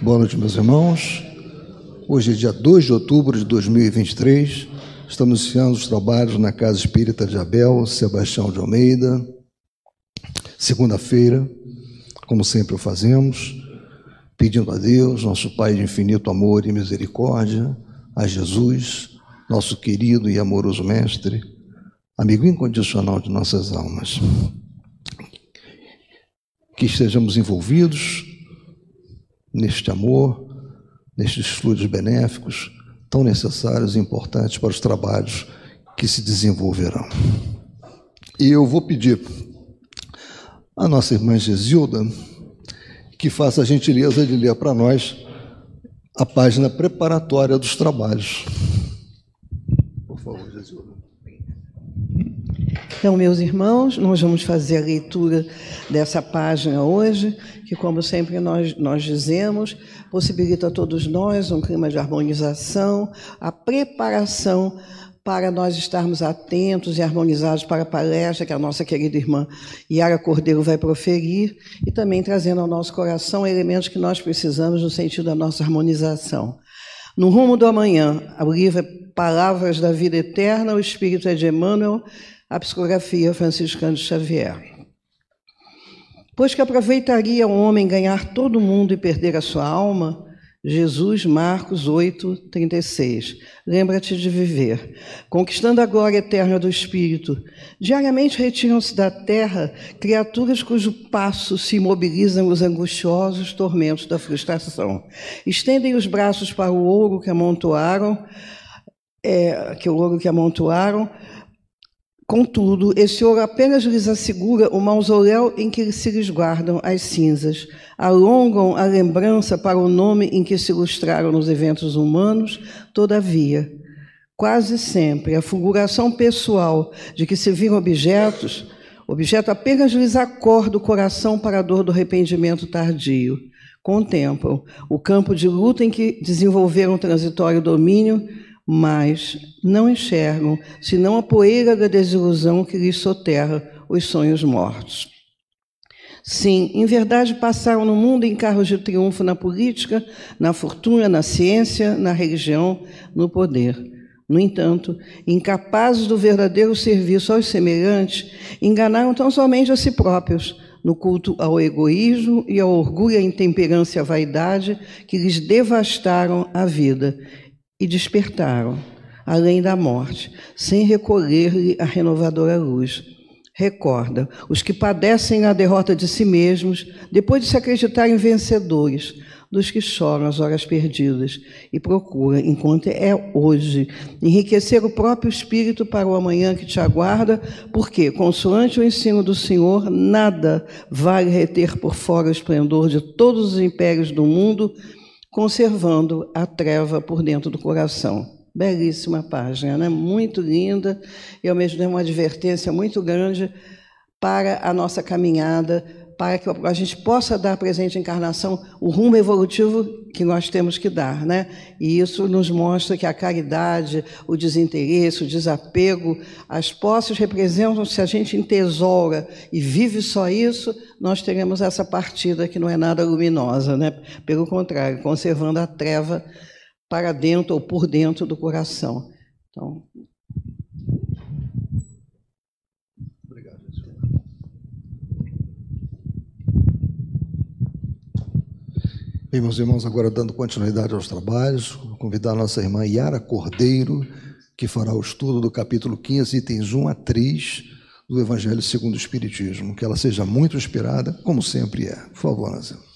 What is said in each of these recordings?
Boa noite, meus irmãos. Hoje é dia 2 de outubro de 2023. Estamos iniciando os trabalhos na Casa Espírita de Abel, Sebastião de Almeida. Segunda-feira, como sempre o fazemos, pedindo a Deus, nosso Pai de infinito amor e misericórdia, a Jesus, nosso querido e amoroso Mestre, amigo incondicional de nossas almas. Que estejamos envolvidos neste amor, nestes estudos benéficos, tão necessários e importantes para os trabalhos que se desenvolverão. E eu vou pedir à nossa irmã Gesilda que faça a gentileza de ler para nós a página preparatória dos trabalhos. Por favor, Gesilda. Então, meus irmãos, nós vamos fazer a leitura dessa página hoje, que, como sempre nós, nós dizemos, possibilita a todos nós um clima de harmonização, a preparação para nós estarmos atentos e harmonizados para a palestra que a nossa querida irmã Yara Cordeiro vai proferir e também trazendo ao nosso coração elementos que nós precisamos no sentido da nossa harmonização. No rumo do amanhã, o livro é Palavras da Vida Eterna, o Espírito é de Emmanuel, a psicografia franciscana de Xavier. Pois que aproveitaria o homem ganhar todo mundo e perder a sua alma, Jesus, Marcos 8, 36. Lembra-te de viver. Conquistando a glória eterna do Espírito, diariamente retiram-se da terra criaturas cujo passo se imobilizam os angustiosos tormentos da frustração. Estendem os braços para o ouro que amontoaram, é, que o ouro que amontoaram, Contudo, esse ouro apenas lhes assegura o mausoléu em que se lhes guardam as cinzas, alongam a lembrança para o nome em que se ilustraram nos eventos humanos, todavia, quase sempre a fulguração pessoal de que se viram objetos, objeto apenas lhes acorda o coração para a dor do arrependimento tardio. Contemplam o campo de luta em que desenvolveram transitório domínio mas não enxergam senão a poeira da desilusão que lhes soterra os sonhos mortos. Sim, em verdade passaram no mundo em carros de triunfo na política, na fortuna, na ciência, na religião, no poder. No entanto, incapazes do verdadeiro serviço aos semelhantes, enganaram tão somente a si próprios, no culto ao egoísmo e ao orgulho, à intemperância e à vaidade que lhes devastaram a vida e despertaram, além da morte, sem recolher-lhe a renovadora luz. Recorda os que padecem a derrota de si mesmos, depois de se acreditarem vencedores, dos que choram as horas perdidas, e procura, enquanto é hoje, enriquecer o próprio espírito para o amanhã que te aguarda, porque, consoante o ensino do Senhor, nada vale reter por fora o esplendor de todos os impérios do mundo conservando a treva por dentro do coração. Belíssima página, né? muito linda e, ao mesmo tempo, uma advertência muito grande para a nossa caminhada, para que a gente possa dar à presente encarnação o rumo evolutivo que nós temos que dar. Né? E isso nos mostra que a caridade, o desinteresse, o desapego, as posses representam, se a gente entesoura e vive só isso, nós teremos essa partida que não é nada luminosa. Né? Pelo contrário, conservando a treva para dentro ou por dentro do coração. Então, Bem, meus irmãos, agora dando continuidade aos trabalhos, vou convidar a nossa irmã Yara Cordeiro, que fará o estudo do capítulo 15, itens 1 a 3 do Evangelho segundo o Espiritismo. Que ela seja muito inspirada, como sempre é. Por favor, Nazir.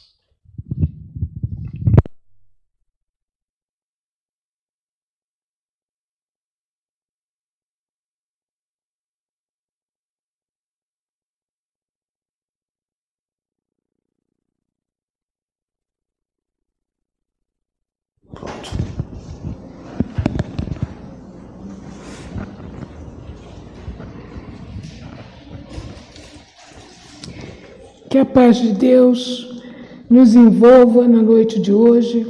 Que a paz de Deus nos envolva na noite de hoje.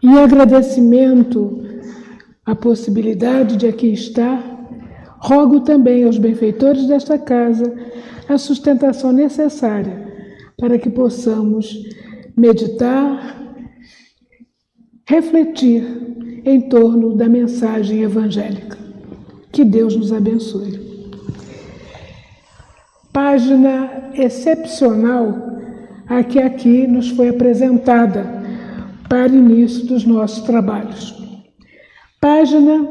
Em agradecimento à possibilidade de aqui estar, rogo também aos benfeitores desta casa a sustentação necessária para que possamos meditar, refletir em torno da mensagem evangélica. Que Deus nos abençoe. Página excepcional a que aqui nos foi apresentada para início dos nossos trabalhos. Página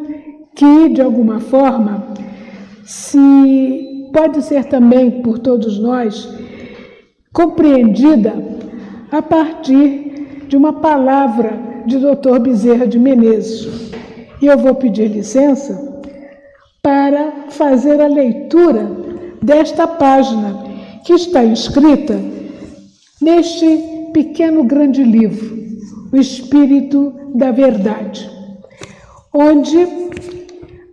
que, de alguma forma, se pode ser também por todos nós compreendida a partir de uma palavra de Dr. Bezerra de Menezes. E eu vou pedir licença para fazer a leitura desta página que está inscrita neste pequeno grande livro, O Espírito da Verdade, onde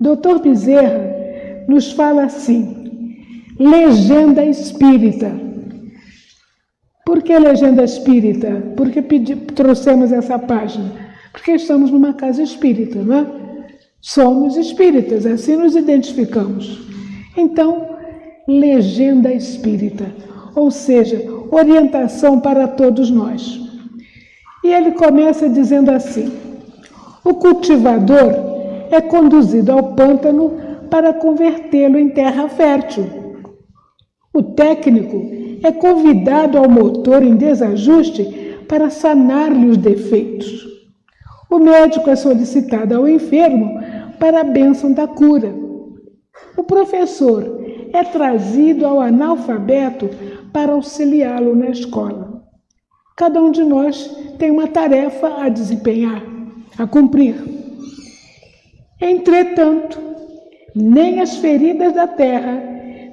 Dr. Bezerra nos fala assim: legenda espírita. Por que legenda espírita? Porque pedi, trouxemos essa página? Porque estamos numa casa espírita, não é? Somos espíritas, assim nos identificamos. Então, legenda espírita, ou seja, orientação para todos nós. E ele começa dizendo assim: o cultivador é conduzido ao pântano para convertê-lo em terra fértil. O técnico é convidado ao motor em desajuste para sanar-lhe os defeitos. O médico é solicitado ao enfermo para a bênção da cura. O professor é trazido ao analfabeto para auxiliá-lo na escola. Cada um de nós tem uma tarefa a desempenhar, a cumprir. Entretanto, nem as feridas da terra,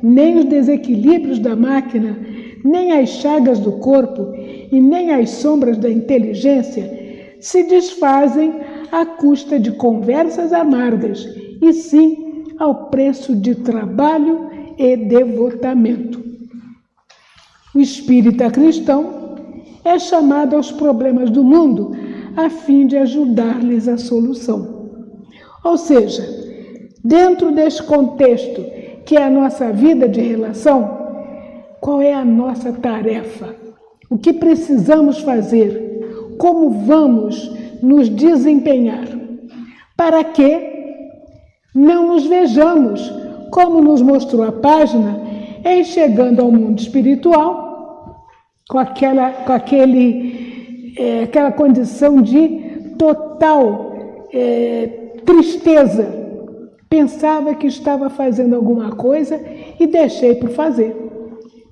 nem os desequilíbrios da máquina, nem as chagas do corpo e nem as sombras da inteligência se desfazem à custa de conversas amargas, e sim ao preço de trabalho e devotamento. O espírita cristão é chamado aos problemas do mundo a fim de ajudar-lhes a solução. Ou seja, dentro deste contexto que é a nossa vida de relação, qual é a nossa tarefa? O que precisamos fazer? Como vamos nos desempenhar? Para que não nos vejamos, como nos mostrou a página, em chegando ao mundo espiritual com aquela, com aquele, é, aquela condição de total é, tristeza. Pensava que estava fazendo alguma coisa e deixei por fazer.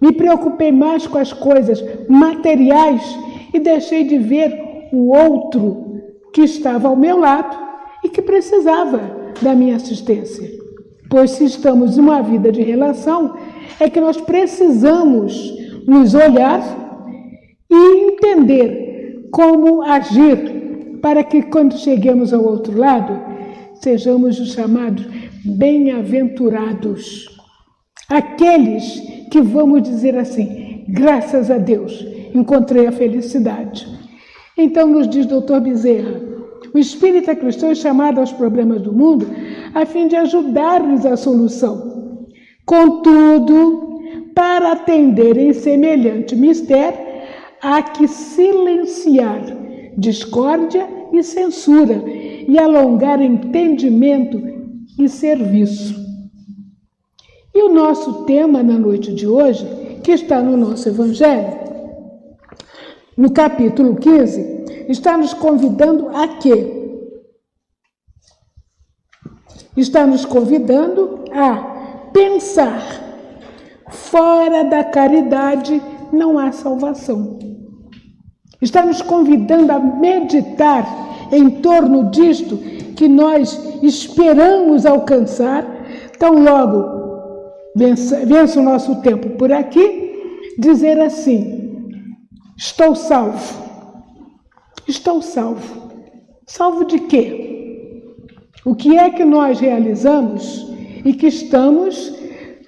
Me preocupei mais com as coisas materiais e deixei de ver o outro que estava ao meu lado e que precisava da minha assistência. Pois se estamos em uma vida de relação, é que nós precisamos nos olhar e entender como agir para que quando cheguemos ao outro lado, sejamos os chamados bem-aventurados. Aqueles que vamos dizer assim, graças a Deus, encontrei a felicidade. Então nos diz doutor Bezerra, o espírita cristão é chamado aos problemas do mundo a fim de ajudar-lhes a solução. Contudo, para atender em semelhante mistério, há que silenciar discórdia e censura e alongar entendimento e serviço. E o nosso tema na noite de hoje, que está no nosso Evangelho, no capítulo 15, está nos convidando a quê? Está nos convidando a pensar fora da caridade não há salvação está nos convidando a meditar em torno disto que nós esperamos alcançar, tão logo vença, o nosso tempo por aqui, dizer assim: estou salvo. Estou salvo. Salvo de quê? O que é que nós realizamos e que estamos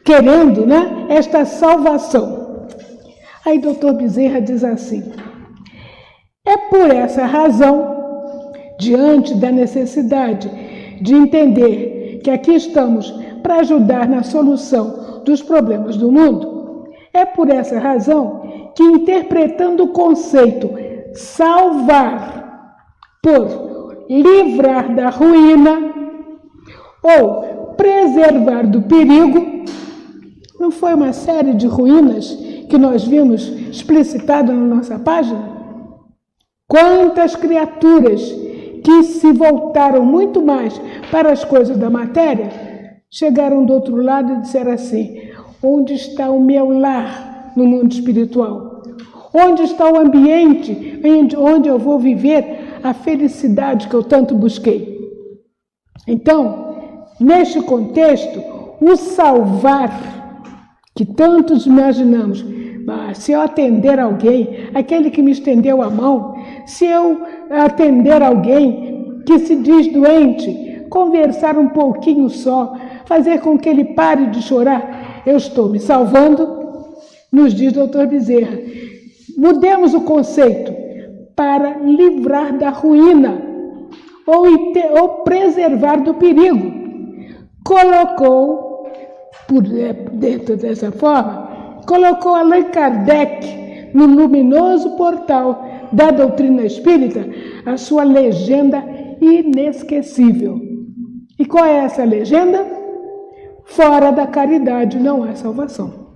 querendo, né? Esta salvação. Aí, doutor Bezerra diz assim: é por essa razão, diante da necessidade de entender que aqui estamos para ajudar na solução dos problemas do mundo, é por essa razão que, interpretando o conceito salvar por livrar da ruína ou preservar do perigo. Não foi uma série de ruínas que nós vimos explicitado na nossa página? Quantas criaturas que se voltaram muito mais para as coisas da matéria chegaram do outro lado e disseram assim: onde está o meu lar no mundo espiritual? Onde está o ambiente onde eu vou viver a felicidade que eu tanto busquei? Então, neste contexto, o salvar, que tantos imaginamos, se eu atender alguém, aquele que me estendeu a mão, se eu atender alguém que se diz doente, conversar um pouquinho só, fazer com que ele pare de chorar, eu estou me salvando, nos diz doutor Bezerra. Mudemos o conceito para livrar da ruína ou, ou preservar do perigo. Colocou, por é, dentro dessa forma, colocou Allan Kardec no luminoso portal da doutrina espírita a sua legenda inesquecível. E qual é essa legenda? Fora da caridade não há salvação.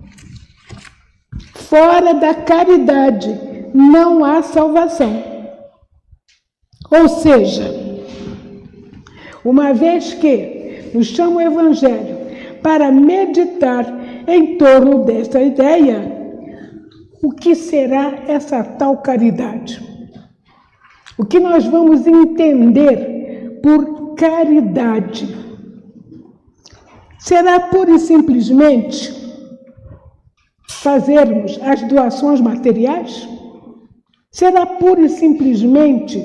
Fora da caridade não há salvação. Ou seja, uma vez que nos chama o Evangelho para meditar em torno desta ideia. O que será essa tal caridade? O que nós vamos entender por caridade? Será pura e simplesmente fazermos as doações materiais? Será pura e simplesmente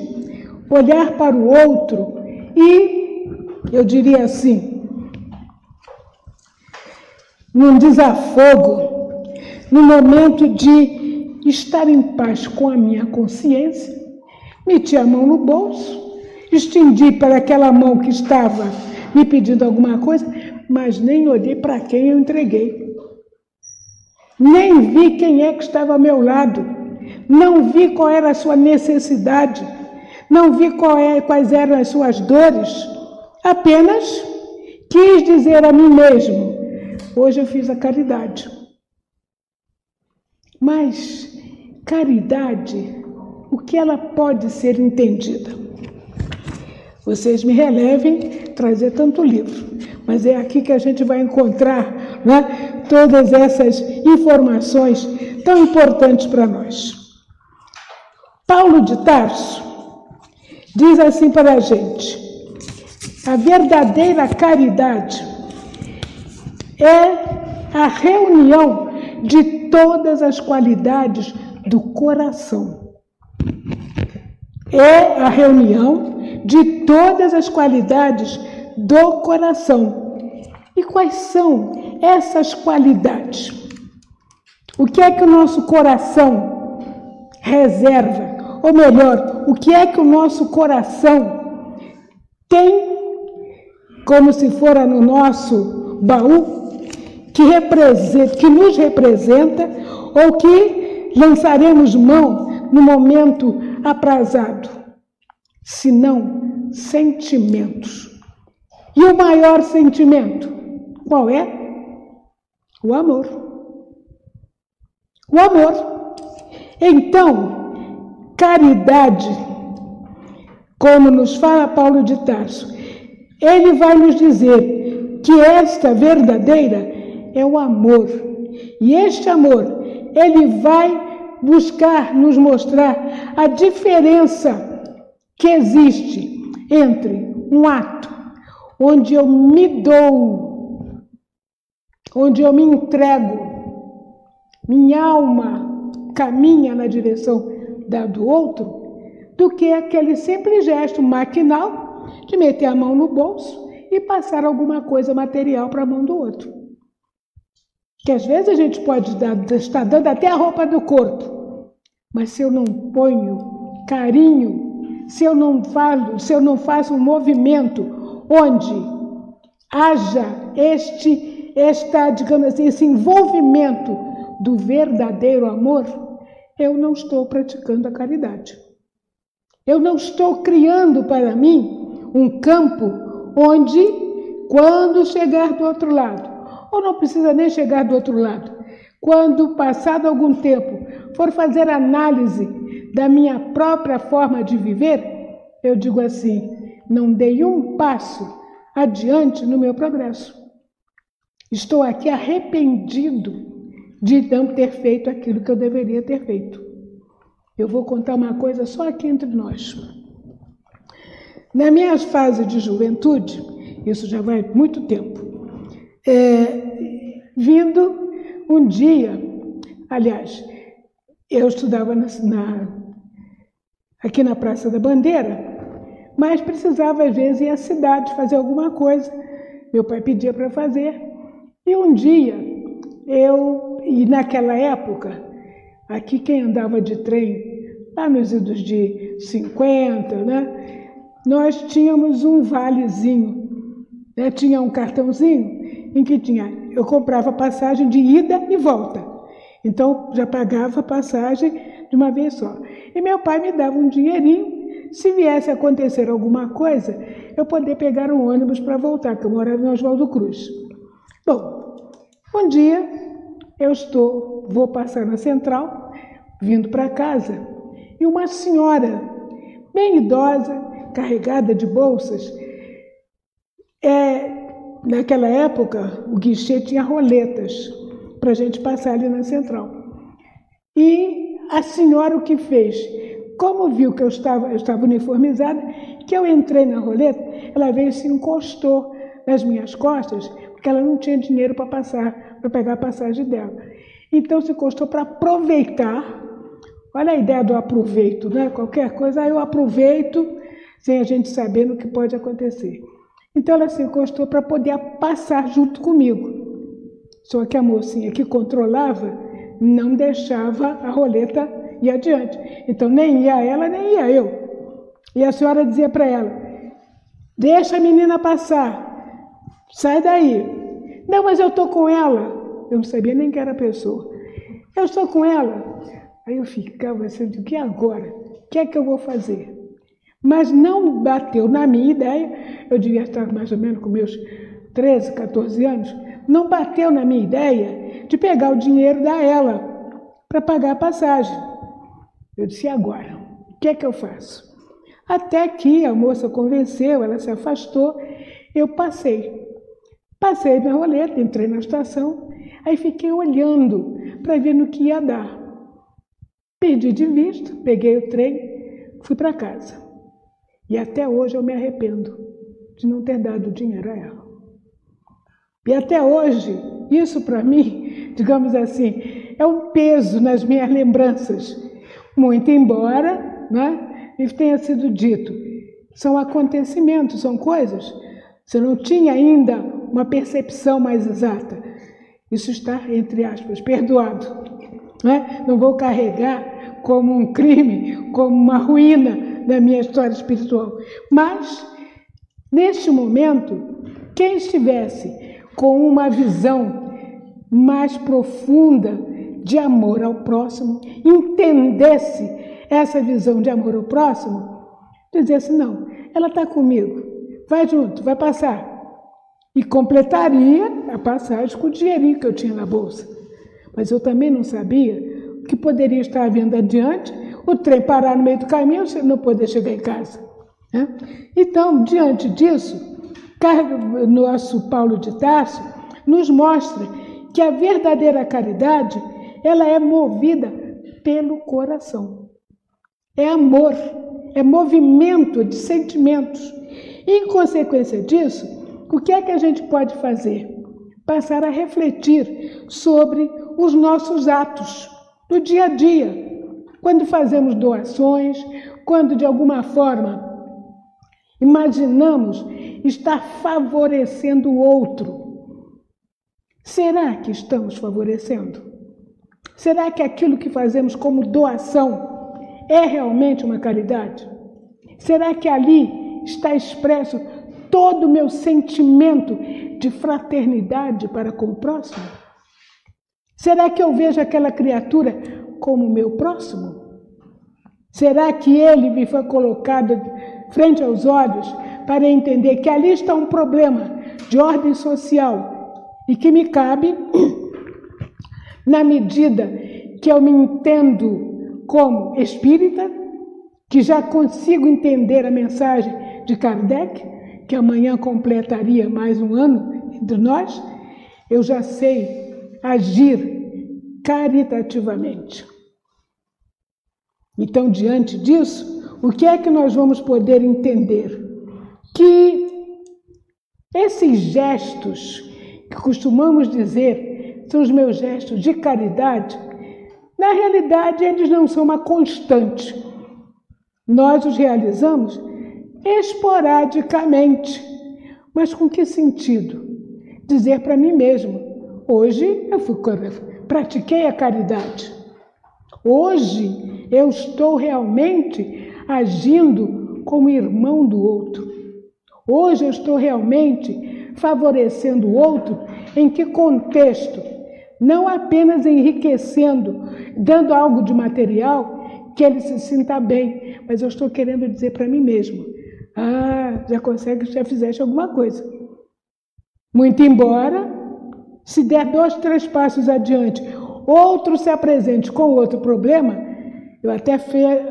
olhar para o outro e, eu diria assim, num desafogo, no momento de estar em paz com a minha consciência, meti a mão no bolso, estendi para aquela mão que estava me pedindo alguma coisa, mas nem olhei para quem eu entreguei. Nem vi quem é que estava ao meu lado. Não vi qual era a sua necessidade. Não vi é, quais eram as suas dores. Apenas quis dizer a mim mesmo: Hoje eu fiz a caridade. Mas caridade, o que ela pode ser entendida? Vocês me relevem trazer tanto livro, mas é aqui que a gente vai encontrar né, todas essas informações tão importantes para nós. Paulo de Tarso diz assim para a gente: a verdadeira caridade é a reunião de todas as qualidades do coração. É a reunião de todas as qualidades do coração. E quais são essas qualidades? O que é que o nosso coração reserva? Ou melhor, o que é que o nosso coração tem como se fora no nosso baú que, representa, que nos representa ou que lançaremos mão no momento aprazado, senão sentimentos. E o maior sentimento, qual é? O amor. O amor. Então, caridade, como nos fala Paulo de Tarso, ele vai nos dizer que esta verdadeira é o amor. E este amor, ele vai buscar nos mostrar a diferença que existe entre um ato onde eu me dou, onde eu me entrego, minha alma caminha na direção da do outro, do que aquele simples gesto maquinal de meter a mão no bolso e passar alguma coisa material para a mão do outro. Que às vezes a gente pode estar dando até a roupa do corpo, mas se eu não ponho carinho, se eu não falo, se eu não faço um movimento onde haja este, esta, digamos assim, esse envolvimento do verdadeiro amor, eu não estou praticando a caridade. Eu não estou criando para mim um campo onde, quando chegar do outro lado, ou não precisa nem chegar do outro lado, quando, passado algum tempo, for fazer análise da minha própria forma de viver, eu digo assim: não dei um passo adiante no meu progresso. Estou aqui arrependido de não ter feito aquilo que eu deveria ter feito. Eu vou contar uma coisa só aqui entre nós. Na minha fase de juventude, isso já vai muito tempo, é, vindo um dia, aliás, eu estudava na, na, aqui na Praça da Bandeira, mas precisava às vezes ir à cidade fazer alguma coisa. Meu pai pedia para fazer. E um dia, eu, e naquela época, aqui quem andava de trem, lá nos idos de 50, né? Nós tínhamos um valezinho, né? tinha um cartãozinho em que tinha, eu comprava passagem de ida e volta. Então já pagava a passagem de uma vez só. E meu pai me dava um dinheirinho se viesse a acontecer alguma coisa, eu poder pegar um ônibus para voltar, que eu morava em Oswaldo Cruz. Bom, um dia eu estou, vou passar na central, vindo para casa, e uma senhora, bem idosa, carregada de bolsas, é, naquela época o guichê tinha roletas para a gente passar ali na central. E a senhora o que fez? Como viu que eu estava, eu estava uniformizada, que eu entrei na roleta, ela veio e se encostou nas minhas costas, porque ela não tinha dinheiro para passar, para pegar a passagem dela. Então se encostou para aproveitar. Olha a ideia do aproveito, né? Qualquer coisa, eu aproveito sem a gente saber no que pode acontecer. Então ela se encostou para poder passar junto comigo. Só que a mocinha que controlava não deixava a roleta ir adiante. Então nem ia ela, nem ia eu. E a senhora dizia para ela: Deixa a menina passar, sai daí. Não, mas eu estou com ela. Eu não sabia nem que era pessoa. Eu estou com ela. Aí eu ficava assim, o que agora? O que é que eu vou fazer? Mas não bateu na minha ideia, eu devia estar mais ou menos com meus 13, 14 anos, não bateu na minha ideia de pegar o dinheiro da ela para pagar a passagem. Eu disse, agora? O que é que eu faço? Até que a moça convenceu, ela se afastou, eu passei. Passei minha roleta, entrei na estação, aí fiquei olhando para ver no que ia dar. Perdi de vista, peguei o trem, fui para casa. E até hoje eu me arrependo de não ter dado dinheiro a ela. E até hoje, isso para mim, digamos assim, é um peso nas minhas lembranças muito embora né, tenha sido dito. São acontecimentos, são coisas. Você não tinha ainda uma percepção mais exata. Isso está, entre aspas, perdoado. Né? Não vou carregar como um crime, como uma ruína da minha história espiritual. Mas, neste momento, quem estivesse com uma visão mais profunda de amor ao próximo, entendesse essa visão de amor ao próximo, dizesse: não, ela está comigo, vai junto, vai passar. E completaria a passagem com o dinheirinho que eu tinha na bolsa. Mas eu também não sabia que poderia estar vindo adiante, o trem parar no meio do caminho e não poder chegar em casa. Né? Então, diante disso, nosso Paulo de Tarso nos mostra que a verdadeira caridade ela é movida pelo coração. É amor, é movimento de sentimentos. Em consequência disso, o que é que a gente pode fazer? Passar a refletir sobre os nossos atos do dia a dia. Quando fazemos doações, quando de alguma forma imaginamos estar favorecendo o outro. Será que estamos favorecendo? Será que aquilo que fazemos como doação é realmente uma caridade? Será que ali está expresso todo o meu sentimento de fraternidade para com o próximo? Será que eu vejo aquela criatura como meu próximo? Será que ele me foi colocado frente aos olhos para entender que ali está um problema de ordem social e que me cabe, na medida que eu me entendo como espírita, que já consigo entender a mensagem de Kardec, que amanhã completaria mais um ano entre nós, eu já sei agir caritativamente. Então, diante disso, o que é que nós vamos poder entender? Que esses gestos que costumamos dizer são os meus gestos de caridade, na realidade eles não são uma constante. Nós os realizamos esporadicamente. Mas com que sentido? Dizer para mim mesmo: hoje eu fui, pratiquei a caridade. Hoje eu estou realmente agindo como irmão do outro. Hoje eu estou realmente favorecendo o outro em que contexto? Não apenas enriquecendo, dando algo de material que ele se sinta bem, mas eu estou querendo dizer para mim mesmo: ah, já consegue, já fizeste alguma coisa. Muito embora, se der dois, três passos adiante, outro se apresente com outro problema, eu até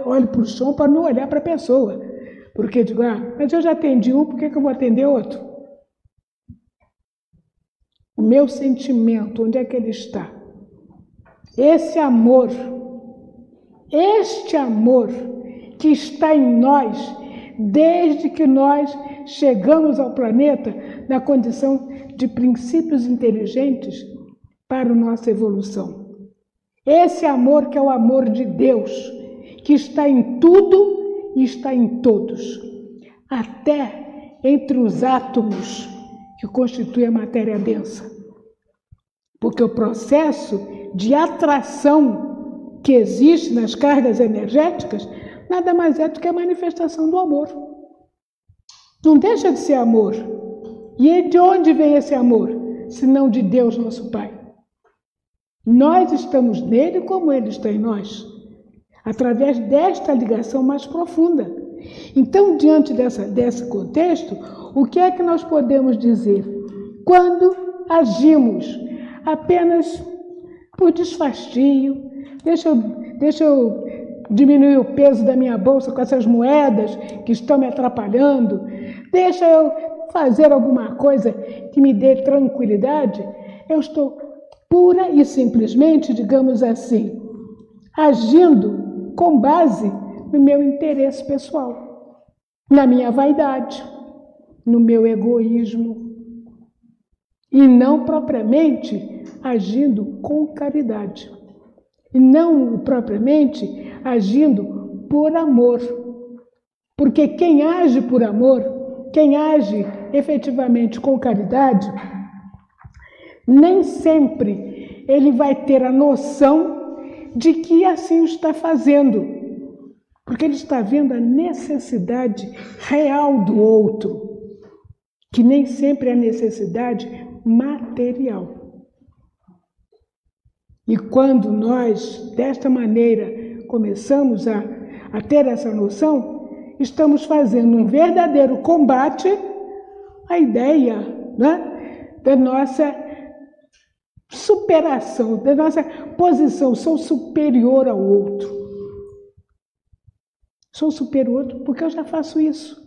olho para o chão para não olhar para a pessoa. Porque digo, ah, mas eu já atendi um, por que, que eu vou atender outro? O meu sentimento, onde é que ele está? Esse amor, este amor que está em nós, desde que nós chegamos ao planeta na condição de princípios inteligentes para a nossa evolução. Esse amor que é o amor de Deus, que está em tudo e está em todos, até entre os átomos que constituem a matéria densa. Porque o processo de atração que existe nas cargas energéticas nada mais é do que a manifestação do amor. Não deixa de ser amor. E de onde vem esse amor? Se não de Deus, nosso Pai. Nós estamos nele como ele está em nós através desta ligação mais profunda. Então, diante dessa, desse contexto, o que é que nós podemos dizer? Quando agimos apenas por desfastio, deixa eu, deixa eu diminuir o peso da minha bolsa com essas moedas que estão me atrapalhando, deixa eu fazer alguma coisa que me dê tranquilidade, eu estou pura e simplesmente, digamos assim, agindo com base no meu interesse pessoal, na minha vaidade, no meu egoísmo, e não propriamente agindo com caridade, e não propriamente agindo por amor. Porque quem age por amor, quem age efetivamente com caridade, nem sempre ele vai ter a noção de que assim está fazendo, porque ele está vendo a necessidade real do outro, que nem sempre é a necessidade material. E quando nós, desta maneira, começamos a, a ter essa noção, estamos fazendo um verdadeiro combate à ideia né, da nossa superação, da nossa posição, sou superior ao outro. Sou superior porque eu já faço isso.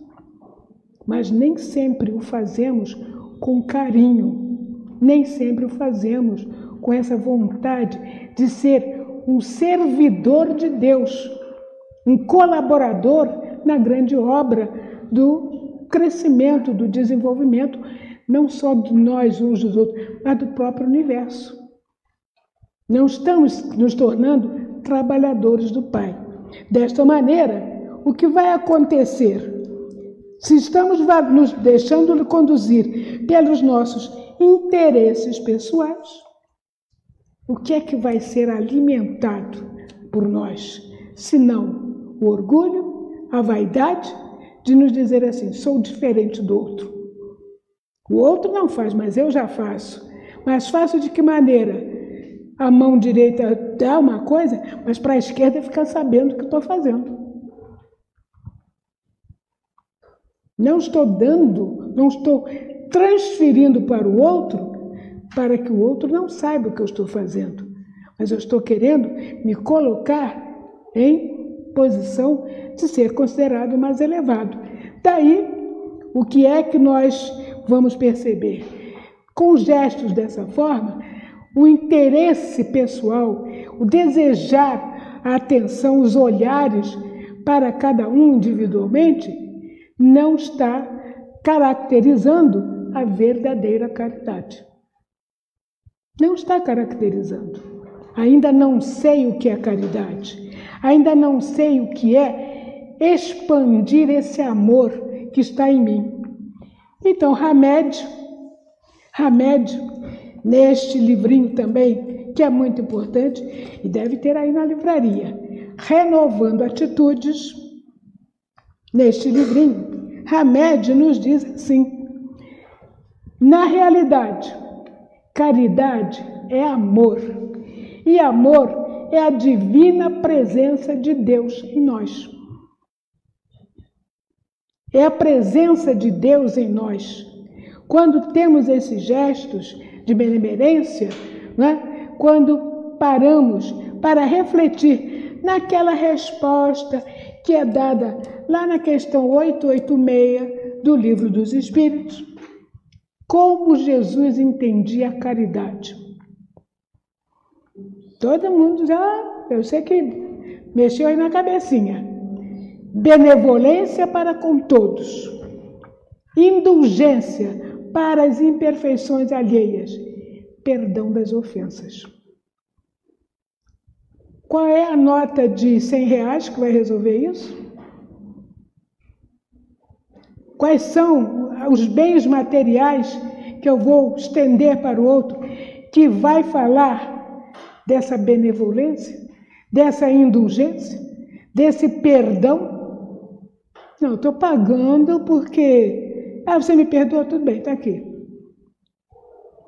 Mas nem sempre o fazemos com carinho, nem sempre o fazemos com essa vontade de ser um servidor de Deus, um colaborador na grande obra do crescimento, do desenvolvimento não só de nós uns dos outros, mas do próprio universo. Não estamos nos tornando trabalhadores do Pai. Desta maneira, o que vai acontecer? Se estamos nos deixando conduzir pelos nossos interesses pessoais, o que é que vai ser alimentado por nós, senão o orgulho, a vaidade de nos dizer assim: sou diferente do outro. O outro não faz, mas eu já faço. Mas faço de que maneira? A mão direita dá uma coisa, mas para a esquerda fica sabendo o que estou fazendo. Não estou dando, não estou transferindo para o outro para que o outro não saiba o que eu estou fazendo. Mas eu estou querendo me colocar em posição de ser considerado mais elevado. Daí, o que é que nós vamos perceber? Com gestos dessa forma, o interesse pessoal, o desejar a atenção, os olhares para cada um individualmente, não está caracterizando a verdadeira caridade. Não está caracterizando. Ainda não sei o que é caridade. Ainda não sei o que é expandir esse amor que está em mim. Então, Hamed, Hamed, neste livrinho também, que é muito importante e deve ter aí na livraria, Renovando Atitudes, neste livrinho, Hamed nos diz assim: na realidade, caridade é amor, e amor é a divina presença de Deus em nós. É a presença de Deus em nós. Quando temos esses gestos de benemerência, né? quando paramos para refletir naquela resposta que é dada lá na questão 886 do Livro dos Espíritos, como Jesus entendia a caridade. Todo mundo já, eu sei que mexeu aí na cabecinha. Benevolência para com todos, indulgência para as imperfeições alheias, perdão das ofensas. Qual é a nota de 100 reais que vai resolver isso? Quais são os bens materiais que eu vou estender para o outro que vai falar dessa benevolência, dessa indulgência, desse perdão? Não, estou pagando porque ah, você me perdoa, tudo bem, está aqui.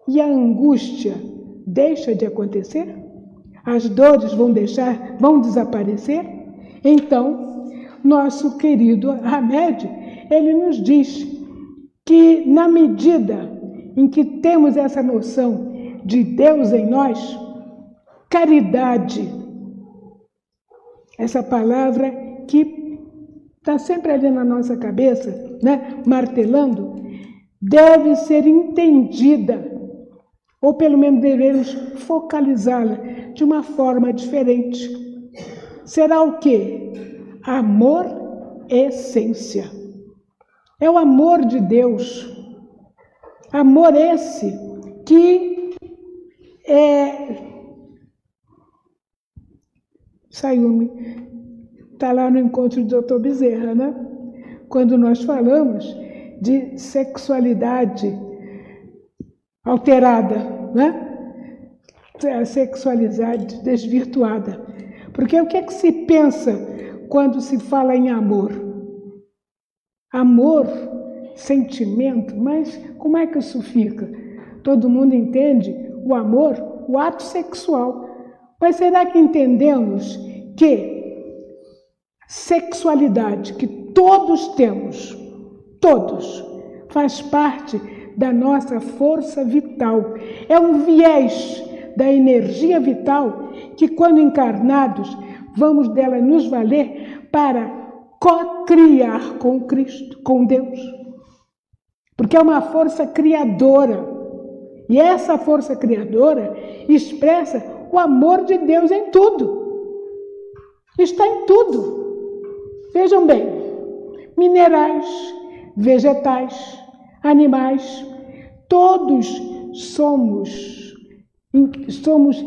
E a angústia deixa de acontecer? As dores vão deixar, vão desaparecer? Então, nosso querido Hamed, ele nos diz que na medida em que temos essa noção de Deus em nós, caridade, essa palavra que está sempre ali na nossa cabeça, né, martelando, deve ser entendida, ou pelo menos devemos focalizá-la de uma forma diferente. Será o que? Amor essência. É o amor de Deus. Amor esse que é. Saiu-me. Está lá no encontro do Dr. Bezerra, né? Quando nós falamos de sexualidade alterada, né? Sexualidade desvirtuada. Porque o que é que se pensa quando se fala em amor? Amor, sentimento, mas como é que isso fica? Todo mundo entende o amor, o ato sexual. Mas será que entendemos que sexualidade que todos temos, todos, faz parte da nossa força vital. É um viés da energia vital que, quando encarnados, vamos dela nos valer para co-criar com Cristo, com Deus. Porque é uma força criadora. E essa força criadora expressa o amor de Deus em tudo. Está em tudo. Vejam bem: minerais, vegetais, animais, todos somos, somos,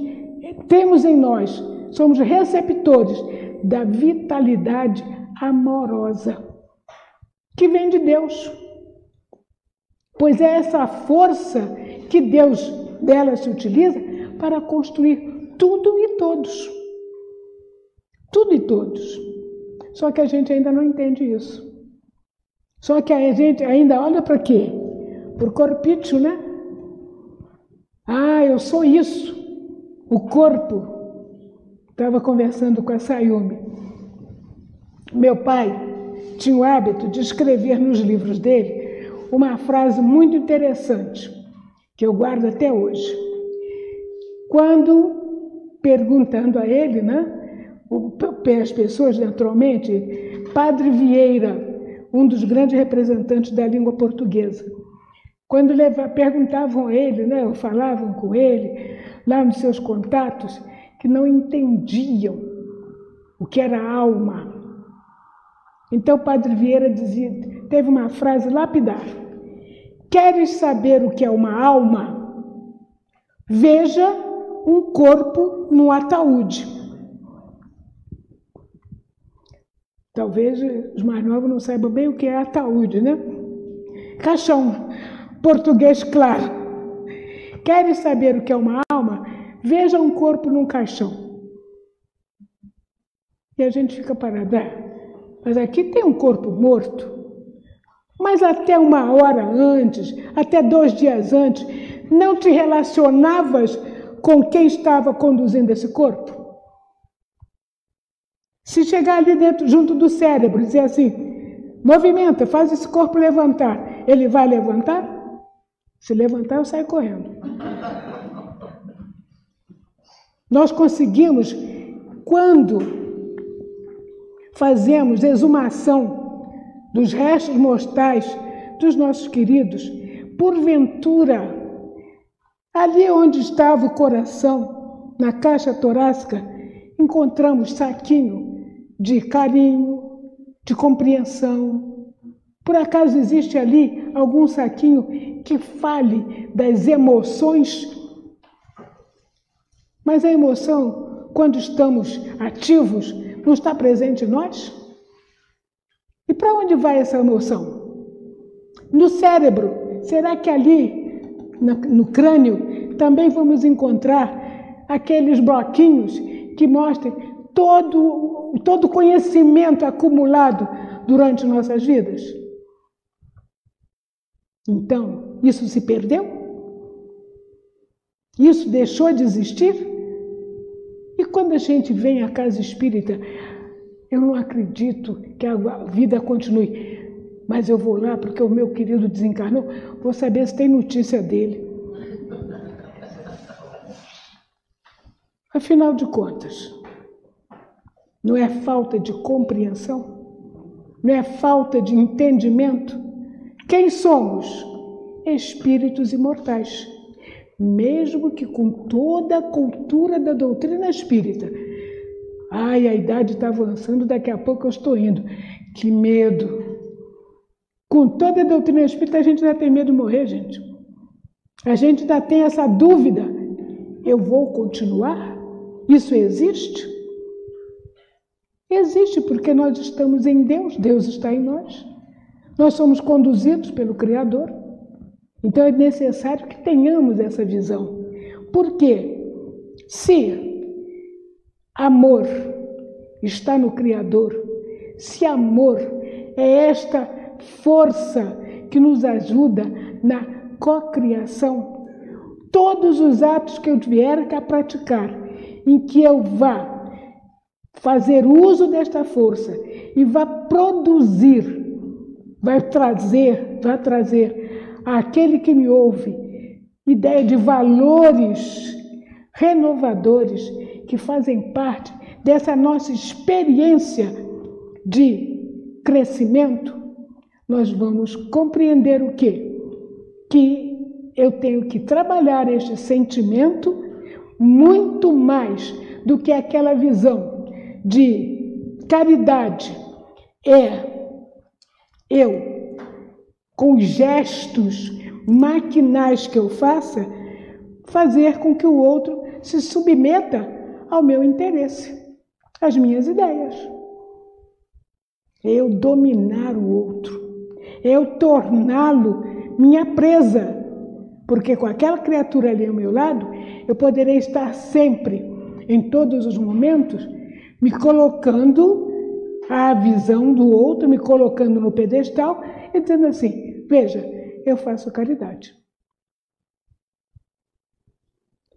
temos em nós, somos receptores da vitalidade amorosa que vem de Deus. Pois é essa força que Deus dela se utiliza para construir tudo e todos. Tudo e todos. Só que a gente ainda não entende isso. Só que a gente ainda olha para quê? Por corpício, né? Ah, eu sou isso. O corpo. Estava conversando com a Sayumi. Meu pai tinha o hábito de escrever nos livros dele uma frase muito interessante, que eu guardo até hoje. Quando, perguntando a ele, né, as pessoas, naturalmente, Padre Vieira, um dos grandes representantes da língua portuguesa, quando perguntavam a ele, né, ou falavam com ele, lá nos seus contatos, que não entendiam o que era alma. Então o Padre Vieira dizia, teve uma frase lapidar: Queres saber o que é uma alma? Veja um corpo no ataúde. Talvez os mais novos não saibam bem o que é ataúde, né? Caixão português claro. Queres saber o que é uma alma? Veja um corpo num caixão. E a gente fica parado. Mas aqui tem um corpo morto. Mas até uma hora antes, até dois dias antes, não te relacionavas com quem estava conduzindo esse corpo? Se chegar ali dentro, junto do cérebro, dizer assim: movimenta, faz esse corpo levantar, ele vai levantar? Se levantar, eu saio correndo. Nós conseguimos, quando fazemos exumação dos restos mortais dos nossos queridos, porventura, ali onde estava o coração, na caixa torácica, encontramos saquinho de carinho, de compreensão, por acaso existe ali algum saquinho que fale das emoções? Mas a emoção, quando estamos ativos, não está presente em nós? E para onde vai essa emoção? No cérebro. Será que ali, no crânio, também vamos encontrar aqueles bloquinhos que mostrem todo todo o conhecimento acumulado durante nossas vidas? Então, isso se perdeu? Isso deixou de existir? E quando a gente vem à casa espírita, eu não acredito que a vida continue, mas eu vou lá porque o meu querido desencarnou, vou saber se tem notícia dele. Afinal de contas, não é falta de compreensão? Não é falta de entendimento? Quem somos? Espíritos imortais. Mesmo que com toda a cultura da doutrina espírita. Ai, a idade está avançando, daqui a pouco eu estou indo. Que medo! Com toda a doutrina espírita, a gente ainda tem medo de morrer, gente. A gente ainda tem essa dúvida. Eu vou continuar? Isso existe? Existe porque nós estamos em Deus, Deus está em nós. Nós somos conduzidos pelo Criador. Então é necessário que tenhamos essa visão. Por quê? Se amor está no Criador, se amor é esta força que nos ajuda na cocriação, todos os atos que eu vier a praticar, em que eu vá fazer uso desta força e vá produzir vai trazer, vai trazer àquele que me ouve ideia de valores renovadores que fazem parte dessa nossa experiência de crescimento, nós vamos compreender o quê? Que eu tenho que trabalhar este sentimento muito mais do que aquela visão de caridade é eu, com gestos maquinais que eu faça, fazer com que o outro se submeta ao meu interesse, às minhas ideias. Eu dominar o outro, eu torná-lo minha presa, porque com aquela criatura ali ao meu lado, eu poderei estar sempre, em todos os momentos, me colocando a visão do outro, me colocando no pedestal e dizendo assim: veja, eu faço caridade.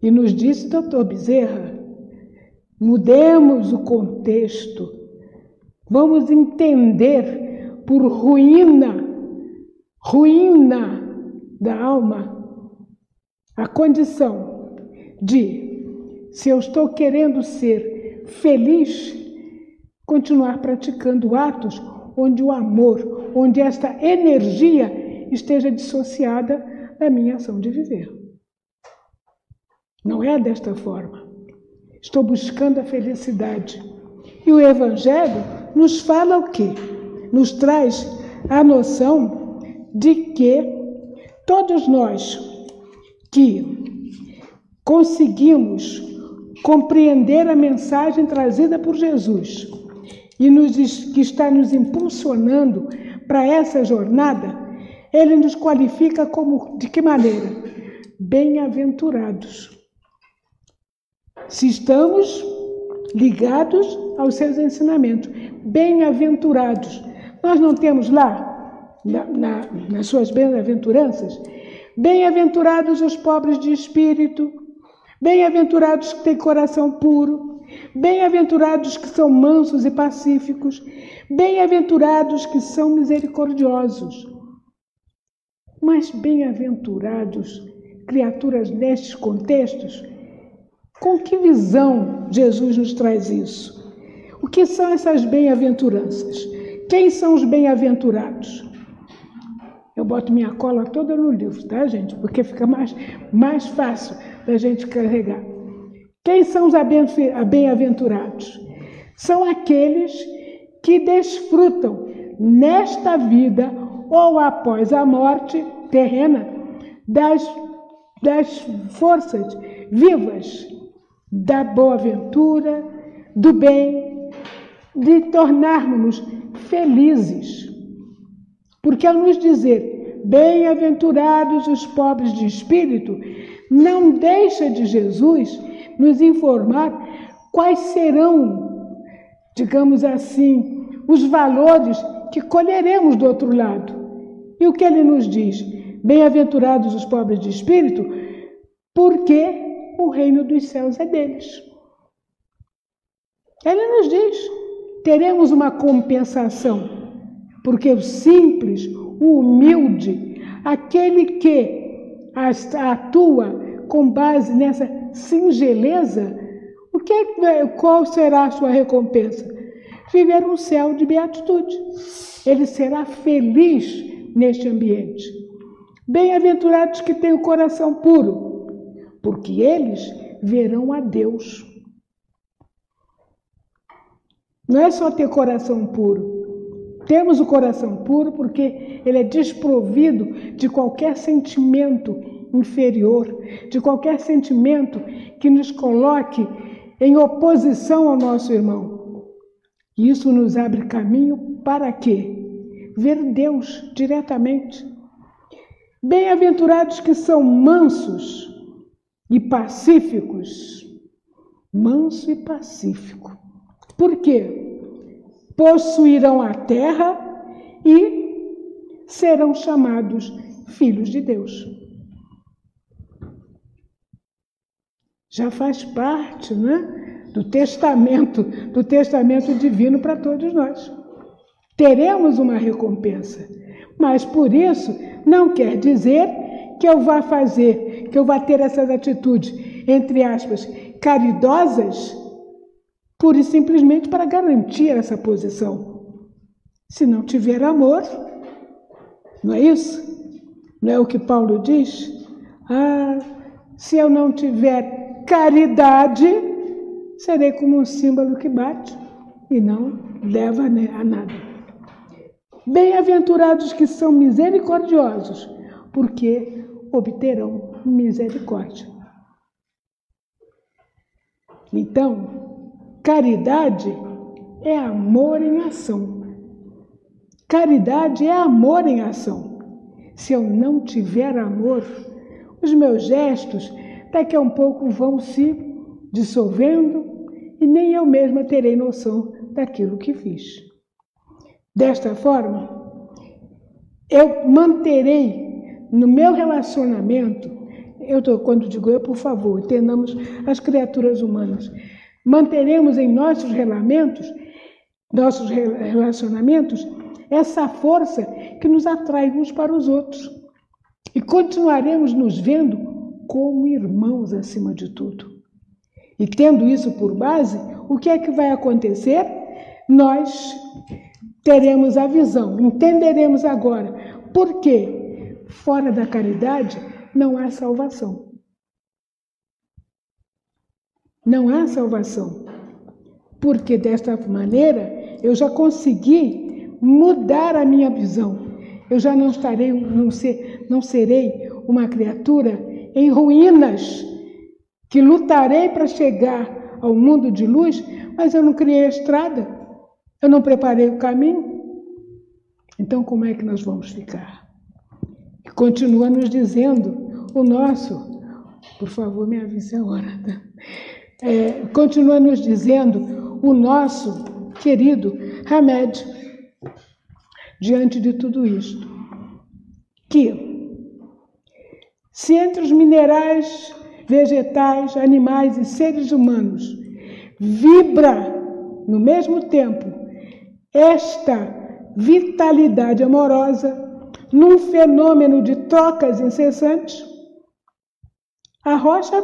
E nos disse doutor Bezerra: mudemos o contexto, vamos entender por ruína, ruína da alma, a condição de, se eu estou querendo ser feliz, continuar praticando atos onde o amor, onde esta energia esteja dissociada da minha ação de viver. Não é desta forma. Estou buscando a felicidade. E o Evangelho nos fala o quê? Nos traz a noção de que todos nós que conseguimos compreender a mensagem trazida por Jesus e nos, que está nos impulsionando para essa jornada, ele nos qualifica como de que maneira? Bem-aventurados. Se estamos ligados aos seus ensinamentos, bem-aventurados. Nós não temos lá, na, na, nas suas bem-aventuranças, bem-aventurados os pobres de espírito, bem-aventurados que têm coração puro, bem-aventurados que são mansos e pacíficos, bem-aventurados que são misericordiosos. Mas bem-aventurados, criaturas nestes contextos, com que visão Jesus nos traz isso? O que são essas bem-aventuranças? Quem são os bem-aventurados? Eu boto minha cola toda no livro, tá, gente? Porque fica mais, mais fácil da gente carregar. Quem são os bem-aventurados? São aqueles que desfrutam nesta vida ou após a morte terrena das, das forças vivas da boa ventura, do bem, de tornarmos-nos felizes. Porque ao nos dizer, bem-aventurados os pobres de espírito, não deixa de Jesus nos informar quais serão, digamos assim, os valores que colheremos do outro lado. E o que ele nos diz? Bem-aventurados os pobres de espírito, porque o reino dos céus é deles. Ele nos diz: teremos uma compensação, porque o simples, o humilde, aquele que atua com base nessa singeleza, o que, é, qual será a sua recompensa? Viver um céu de beatitude. Ele será feliz neste ambiente. Bem-aventurados que têm o coração puro, porque eles verão a Deus. Não é só ter coração puro. Temos o coração puro porque ele é desprovido de qualquer sentimento inferior, de qualquer sentimento que nos coloque em oposição ao nosso irmão. Isso nos abre caminho para quê? Ver Deus diretamente. Bem-aventurados que são mansos, e pacíficos. Manso e pacífico. Por quê? Possuirão a terra e serão chamados filhos de Deus. Já faz parte, né, do testamento, do testamento divino para todos nós. Teremos uma recompensa, mas por isso não quer dizer que eu vá fazer, que eu vá ter essas atitudes, entre aspas, caridosas, pura e simplesmente para garantir essa posição. Se não tiver amor, não é isso? Não é o que Paulo diz? Ah, se eu não tiver caridade, serei como um símbolo que bate e não leva a nada. Bem-aventurados que são misericordiosos, porque obterão misericórdia. Então, caridade é amor em ação. Caridade é amor em ação. Se eu não tiver amor, os meus gestos daqui a um pouco vão se dissolvendo e nem eu mesma terei noção daquilo que fiz. Desta forma, eu manterei no meu relacionamento, eu tô, quando digo eu, por favor, entendamos as criaturas humanas, manteremos em nossos relamentos, nossos relacionamentos, essa força que nos atrai uns para os outros. E continuaremos nos vendo como irmãos acima de tudo. E tendo isso por base, o que é que vai acontecer? Nós teremos a visão, entenderemos agora por que fora da caridade não há salvação. Não há salvação. Porque desta maneira eu já consegui mudar a minha visão. Eu já não estarei, não, ser, não serei uma criatura em ruínas, que lutarei para chegar ao mundo de luz, mas eu não criei a estrada. Eu não preparei o caminho. Então, como é que nós vamos ficar? E continua nos dizendo o nosso, por favor, me avise a hora. Tá? É, continua nos dizendo o nosso querido remédio diante de tudo isto. Que se entre os minerais, vegetais, animais e seres humanos vibra no mesmo tempo esta vitalidade amorosa num fenômeno de trocas incessantes, a rocha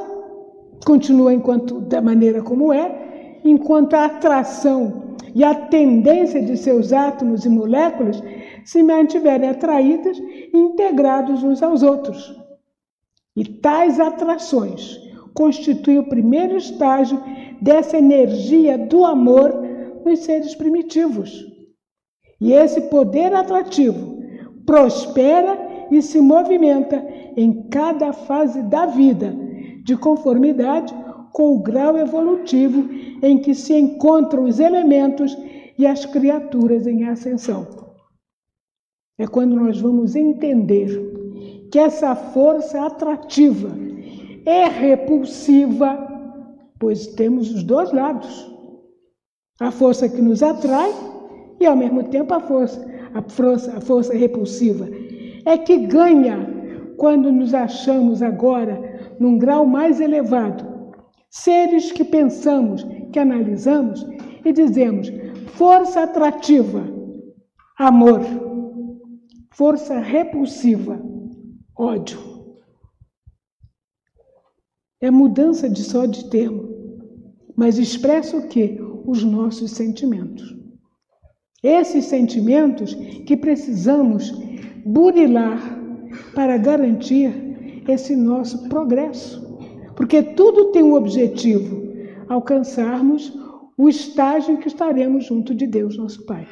continua enquanto da maneira como é, enquanto a atração e a tendência de seus átomos e moléculas se mantiverem atraídas e integrados uns aos outros. E tais atrações constituem o primeiro estágio dessa energia do amor nos seres primitivos. E esse poder atrativo prospera e se movimenta em cada fase da vida, de conformidade com o grau evolutivo em que se encontram os elementos e as criaturas em ascensão. É quando nós vamos entender que essa força atrativa é repulsiva, pois temos os dois lados a força que nos atrai e, ao mesmo tempo, a força, a força, a força repulsiva. É que ganha quando nos achamos agora num grau mais elevado. Seres que pensamos, que analisamos e dizemos força atrativa, amor, força repulsiva, ódio. É mudança de só de termo, mas expressa o quê? os nossos sentimentos. Esses sentimentos que precisamos burilar para garantir esse nosso progresso. Porque tudo tem um objetivo: alcançarmos o estágio em que estaremos junto de Deus, nosso Pai.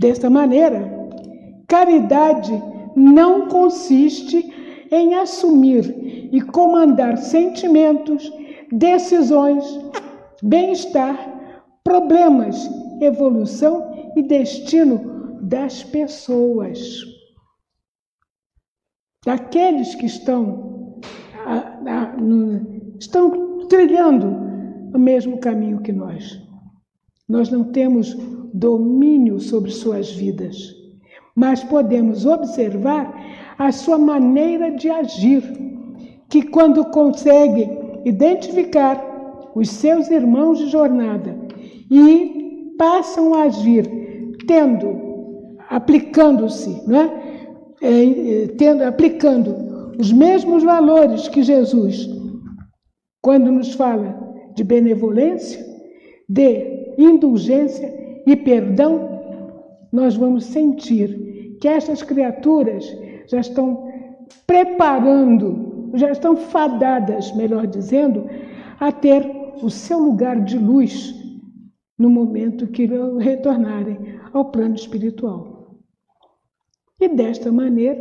Desta maneira, caridade não consiste em assumir e comandar sentimentos, decisões, bem-estar, problemas, evolução e destino das pessoas. Daqueles que estão, a, a, no, estão trilhando o mesmo caminho que nós. Nós não temos domínio sobre suas vidas, mas podemos observar a sua maneira de agir, que quando consegue identificar os seus irmãos de jornada e passam a agir tendo, aplicando-se, né? É, tendo, aplicando os mesmos valores que Jesus, quando nos fala de benevolência, de indulgência e perdão, nós vamos sentir que essas criaturas já estão preparando, já estão fadadas, melhor dizendo, a ter o seu lugar de luz no momento que retornarem ao plano espiritual. E desta maneira,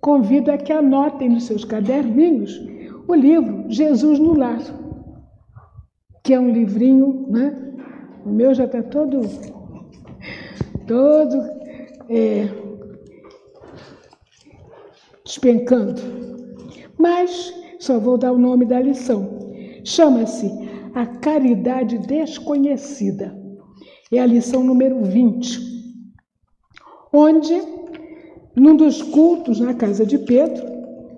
convido a que anotem nos seus caderninhos o livro Jesus no Lar, que é um livrinho, né? O meu já está todo, todo é, despencando. Mas só vou dar o nome da lição. Chama-se A Caridade Desconhecida. É a lição número 20, onde, num dos cultos na casa de Pedro,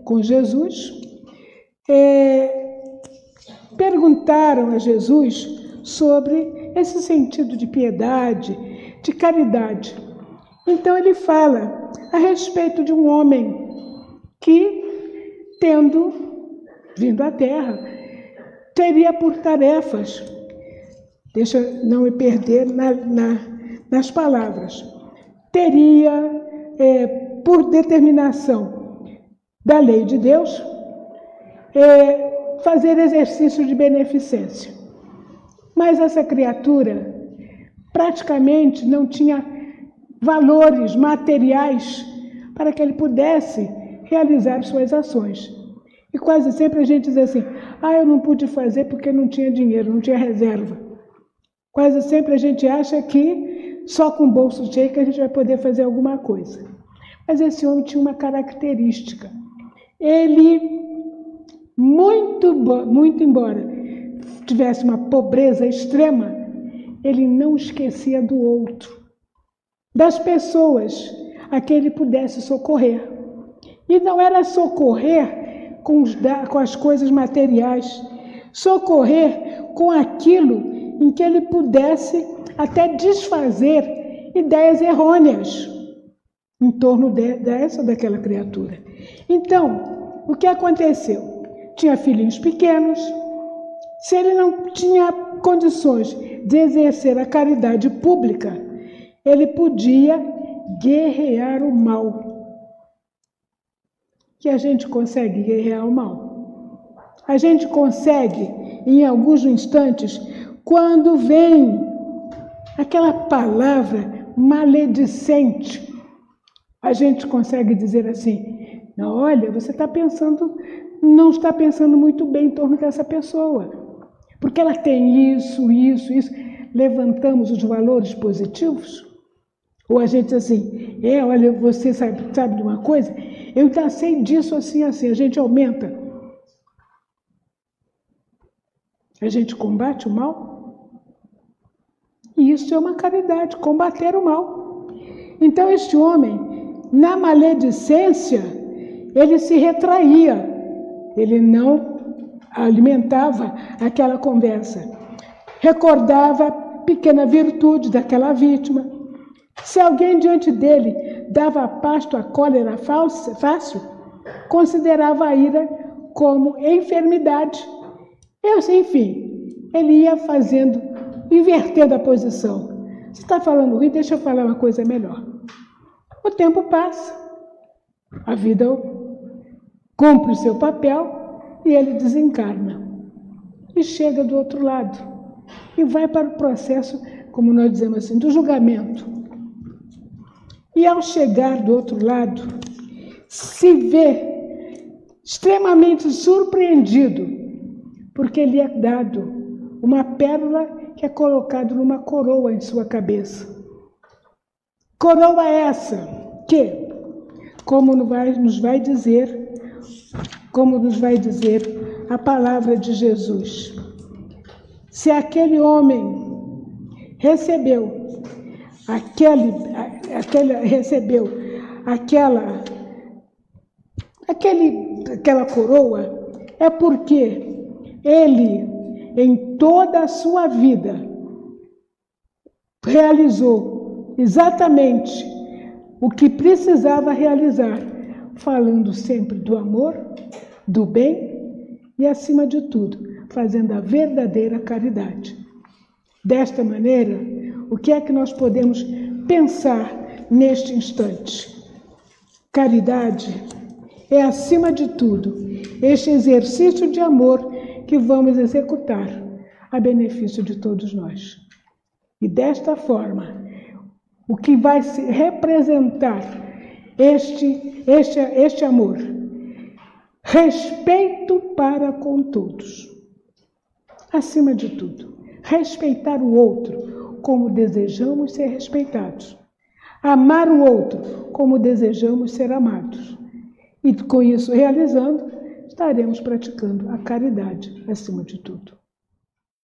com Jesus, é, perguntaram a Jesus sobre esse sentido de piedade, de caridade. Então ele fala a respeito de um homem que, tendo vindo à Terra, teria por tarefas, deixa não me perder na, na, nas palavras, teria é, por determinação da lei de Deus é, fazer exercício de beneficência. Mas essa criatura praticamente não tinha valores materiais para que ele pudesse realizar suas ações. E quase sempre a gente diz assim: ah, eu não pude fazer porque não tinha dinheiro, não tinha reserva. Quase sempre a gente acha que só com o bolso cheio que a gente vai poder fazer alguma coisa. Mas esse homem tinha uma característica. Ele, muito, muito embora tivesse uma pobreza extrema, ele não esquecia do outro, das pessoas a quem ele pudesse socorrer. E não era socorrer com, os, com as coisas materiais, socorrer com aquilo em que ele pudesse até desfazer ideias errôneas em torno de, dessa ou daquela criatura. Então, o que aconteceu? Tinha filhinhos pequenos, se ele não tinha condições de exercer a caridade pública, ele podia guerrear o mal. Que a gente consegue guerrear o mal. A gente consegue, em alguns instantes, quando vem aquela palavra maledicente, a gente consegue dizer assim: não, olha, você está pensando, não está pensando muito bem em torno dessa pessoa porque ela tem isso, isso, isso. Levantamos os valores positivos? Ou a gente assim, é, olha, você sabe, sabe de uma coisa? Eu já sei disso assim, assim. A gente aumenta. A gente combate o mal. E isso é uma caridade, combater o mal. Então, este homem, na maledicência, ele se retraía. Ele não alimentava aquela conversa. Recordava a pequena virtude daquela vítima. Se alguém diante dele dava pasto à cólera fácil, considerava a ira como enfermidade. Eu, enfim, ele ia fazendo, invertendo a posição. Você está falando ruim, deixa eu falar uma coisa melhor. O tempo passa, a vida cumpre o seu papel, e ele desencarna. E chega do outro lado. E vai para o processo, como nós dizemos assim, do julgamento. E ao chegar do outro lado, se vê extremamente surpreendido, porque lhe é dado uma pérola que é colocada numa coroa em sua cabeça. Coroa essa que, como nos vai dizer como nos vai dizer a palavra de Jesus. Se aquele homem recebeu aquele, aquele recebeu aquela aquele aquela coroa é porque ele em toda a sua vida realizou exatamente o que precisava realizar, falando sempre do amor, do bem e, acima de tudo, fazendo a verdadeira caridade. Desta maneira, o que é que nós podemos pensar neste instante? Caridade é, acima de tudo, este exercício de amor que vamos executar a benefício de todos nós. E desta forma, o que vai representar este, este, este amor Respeito para com todos. Acima de tudo, respeitar o outro como desejamos ser respeitados. Amar o outro como desejamos ser amados. E com isso realizando, estaremos praticando a caridade acima de tudo.